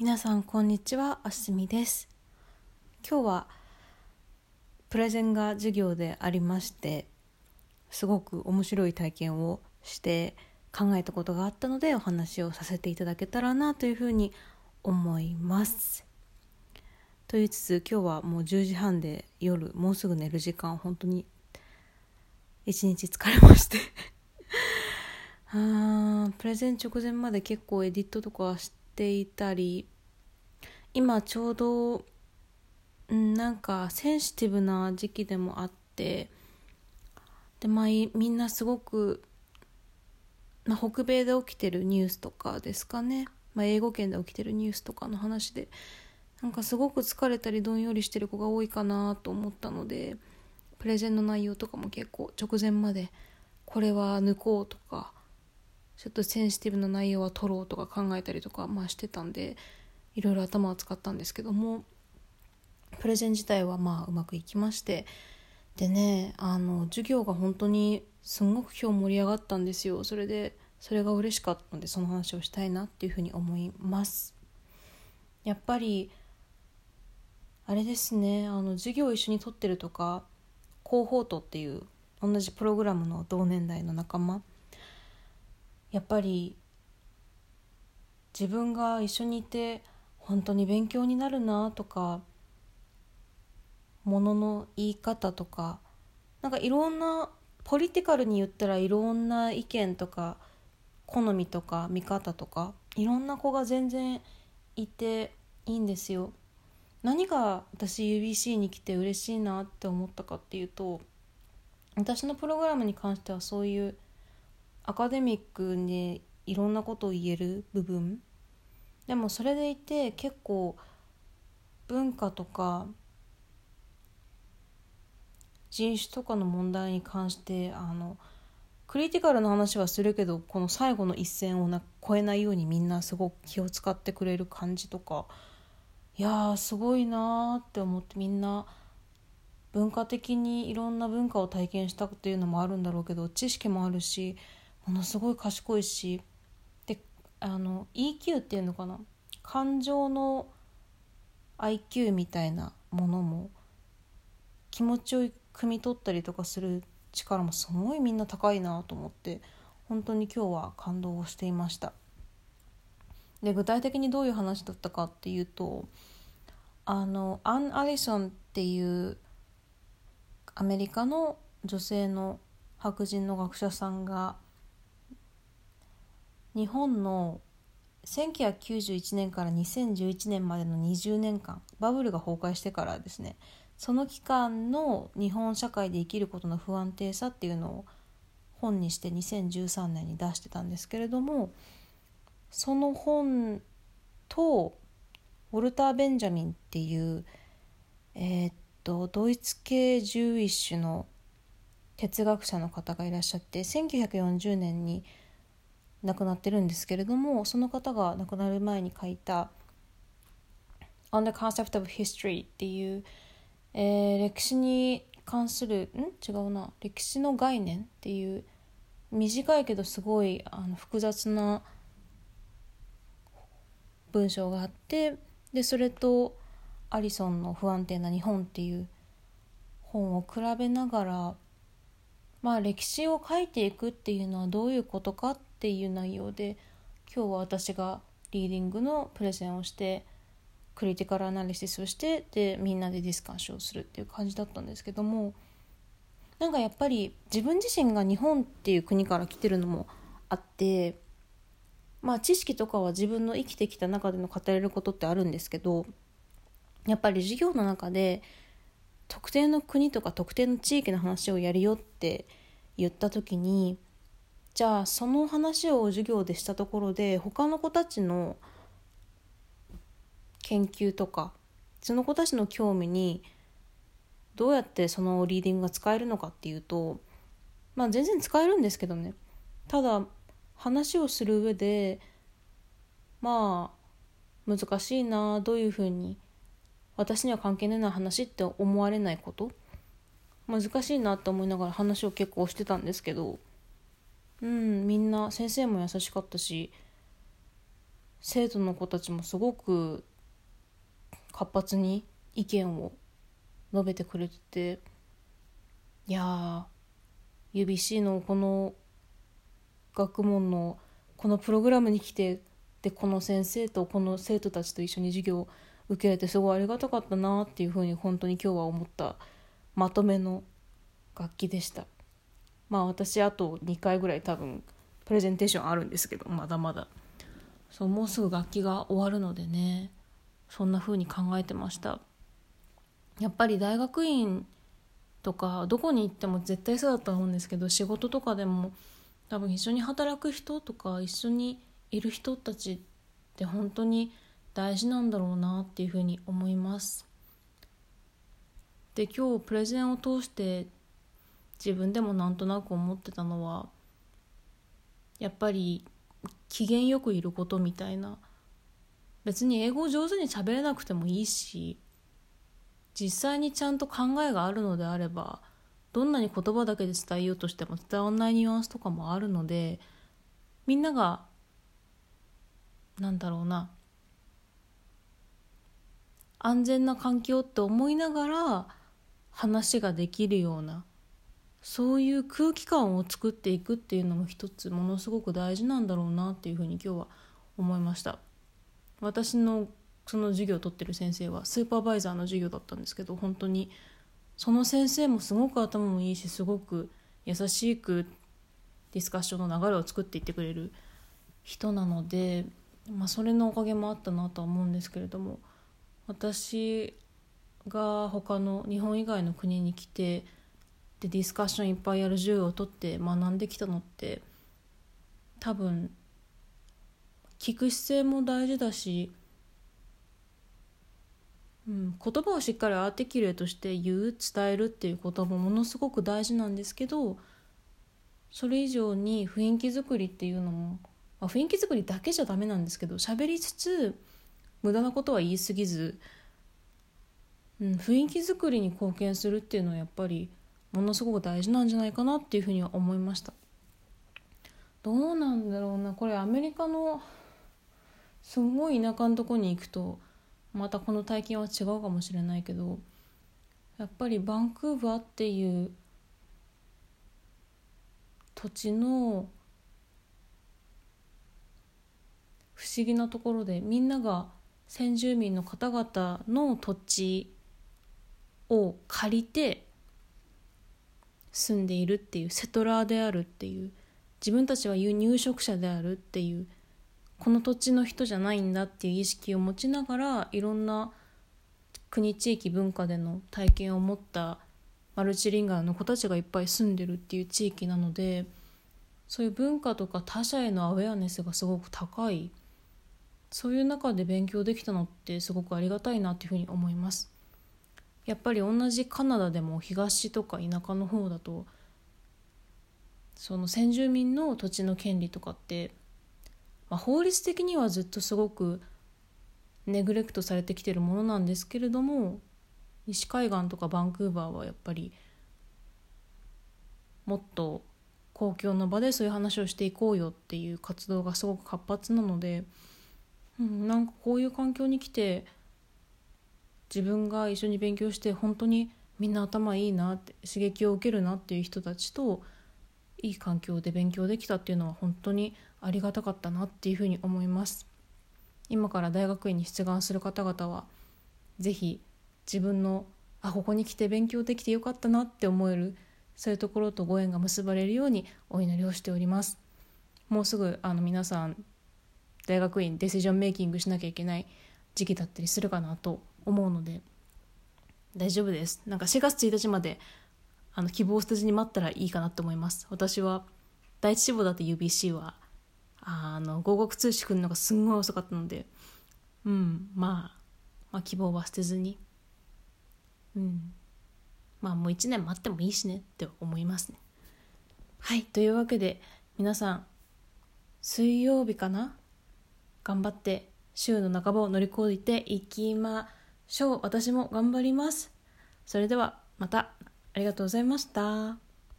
皆さんこんにちは。あすみです。今日はプレゼンが授業でありましてすごく面白い体験をして考えたことがあったのでお話をさせていただけたらなというふうに思います。と言いつつ今日はもう10時半で夜もうすぐ寝る時間本当に一日疲れまして。あープレゼン直前まで結構エディットとかしてていたり今ちょうど、なんかセンシティブな時期でもあってでまあみんなすごく、まあ、北米で起きてるニュースとかですかね、まあ、英語圏で起きてるニュースとかの話でなんかすごく疲れたりどんよりしてる子が多いかなと思ったのでプレゼンの内容とかも結構直前までこれは抜こうとかちょっとセンシティブな内容は取ろうとか考えたりとか、まあ、してたんでいろいろ頭を使ったんですけどもプレゼン自体はまあうまくいきましてでねあの授業が本当にすごく今日盛り上がったんですよ。それでそれが嬉しかったのでその話をしたいなっていうふうに思います。やっぱりあれですねあの授業を一緒にとってるとか広報とっていう同じプログラムの同年代の仲間やっぱり自分が一緒にいて本当に勉強になるなとかものの言い方とかなんかいろんなポリティカルに言ったらいろんな意見とか好みとか見方とかいろんな子が全然いていいんですよ。何が私 UBC に来て嬉しいなって思ったかっていうと私のプログラムに関してはそういうアカデミックにいろんなことを言える部分。でもそれでいて結構文化とか人種とかの問題に関してあのクリティカルな話はするけどこの最後の一線をな越えないようにみんなすごく気を使ってくれる感じとか。いやすごいなーって思ってみんな文化的にいろんな文化を体験したっていうのもあるんだろうけど知識もあるしものすごい賢いしであの EQ っていうのかな？感情の IQ みたいなものも気持ちを汲み取ったりとかする力もすごいみんな高いなと思って本当に今日は感動をしていました。で具体的にどういう話だったかっていうとあのアン・アリソンっていうアメリカの女性の白人の学者さんが日本の1991年から2011年までの20年間バブルが崩壊してからですねその期間の日本社会で生きることの不安定さっていうのを本にして2013年に出してたんですけれどもその本とウォルター・ベンジャミンっていうえー、っとドイツ系獣医種の哲学者の方がいらっしゃって1940年に亡くなってるんですけれどもその方が亡くなる前に書いた「On the Concept of History」っていう、えー、歴史に関するん？違うな。歴史の概念っていう短いけどすごいあの複雑な文章があってでそれとアリソンの「不安定な日本」っていう本を比べながらまあ歴史を書いていくっていうのはどういうことかってていう内容で今日は私がリーディングのプレゼンをしてクリティカルアナリシスをしてでみんなでディスカッションするっていう感じだったんですけどもなんかやっぱり自分自身が日本っていう国から来てるのもあってまあ知識とかは自分の生きてきた中での語れることってあるんですけどやっぱり授業の中で特定の国とか特定の地域の話をやるよって言った時にじゃあその話を授業でしたところで他の子たちの研究とかその子たちの興味にどうやってそのリーディングが使えるのかっていうとまあ全然使えるんですけどね。ただ話をする上でまあ難しいなどういうふうに私には関係ない話って思われないこと？難しいなって思いながら話を結構してたんですけどうんみんな先生も優しかったし生徒の子たちもすごく活発に意見を述べてくれてていやー UBC のこの学問のこのプログラムに来てでこの先生とこの生徒たちと一緒に授業を受けれてすごいありがたかったなっていうふうに本当に今日は思ったまとめの楽器でした。まあ私あと2回ぐらい多分プレゼンテーションあるんですけどまだまだ。そうもうすぐ楽器が終わるのでねそんな風に考えてました。やっぱり大学院とかどこに行っても絶対そうだと思うんですけど仕事とかでも多分一緒に働く人とか一緒にいる人たちって本当に大事なんだろうなっていうふうに思います。で今日プレゼンを通して自分でもなんとなく思ってたのはやっぱり機嫌よくいることみたいな。別に英語上手に喋れなくてもいいし実際にちゃんと考えがあるのであればどんなに言葉だけで伝えようとしても伝わらないニュアンスとかもあるのでみんながなんだろうな安全な環境って思いながら話ができるようなそういう空気感を作っていくっていうのも一つものすごく大事なんだろうなっていうふうに今日は思いました。私のその授業を取ってる先生はスーパーバイザーの授業だったんですけど本当にその先生もすごく頭もいいしすごく優しくディスカッションの流れを作っていってくれる人なので、まあ、それのおかげもあったなとは思うんですけれども私が他の日本以外の国に来てでディスカッションいっぱいやる授業を取って学んできたのって多分聞く姿勢も大事だし、うん、言葉をしっかりアーティキュレートして言う伝えるっていうこともものすごく大事なんですけどそれ以上に雰囲気作りっていうのも、まあ、雰囲気作りだけじゃダメなんですけど喋りつつ無駄なことは言い過ぎず、うん、雰囲気作りに貢献するっていうのはやっぱりものすごく大事なんじゃないかなっていうふうには思いました。どうなんだろうな。これアメリカのすごい田舎のとこに行くとまたこの体験は違うかもしれないけどやっぱりバンクーバーっていう土地の不思議なところでみんなが先住民の方々の土地を借りて住んでいるっていうセトラーであるっていう自分たちは輸入植者であるっていうこの土地の人じゃないんだっていう意識を持ちながらいろんな国地域文化での体験を持ったマルチリンガーの子たちがいっぱい住んでるっていう地域なのでそういう文化とか他者へのアウェアネスがすごく高いそういう中で勉強できたのってすごくありがたいなっていうふうに思います。やっぱり同じカナダでも東とか田舎の方だとその先住民の土地の権利とかって、まあ、法律的にはずっとすごくネグレクトされてきてるものなんですけれども西海岸とかバンクーバーはやっぱりもっと公共の場でそういう話をしていこうよっていう活動がすごく活発なので、うん、なんかこういう環境に来て自分が一緒に勉強して本当にみんな頭いいなって刺激を受けるなっていう人たちといい環境で勉強できたっていうのは本当にありがたかったなっていうふうに思います。今から大学院に出願する方々は是非自分のあここに来て勉強できてよかったなって思えるそういうところとご縁が結ばれるようにお祈りをしております。もうすぐあの皆さん大学院デシジョンメイキングしなきゃいけない時期だったりするかなと思うので大丈夫です。なんか4月1日まであの希望を捨てずに待ったらいいかなと思います。私は第一志望だって UBC はあの合格通知来るのがすんごい遅かったのでうんまあまあ希望は捨てずにうんまあもう1年待ってもいいしねって思いますね。はいというわけで皆さん水曜日かな？頑張って週の半ばを乗り越えていきましょう私も頑張ります。それではまた。ありがとうございました。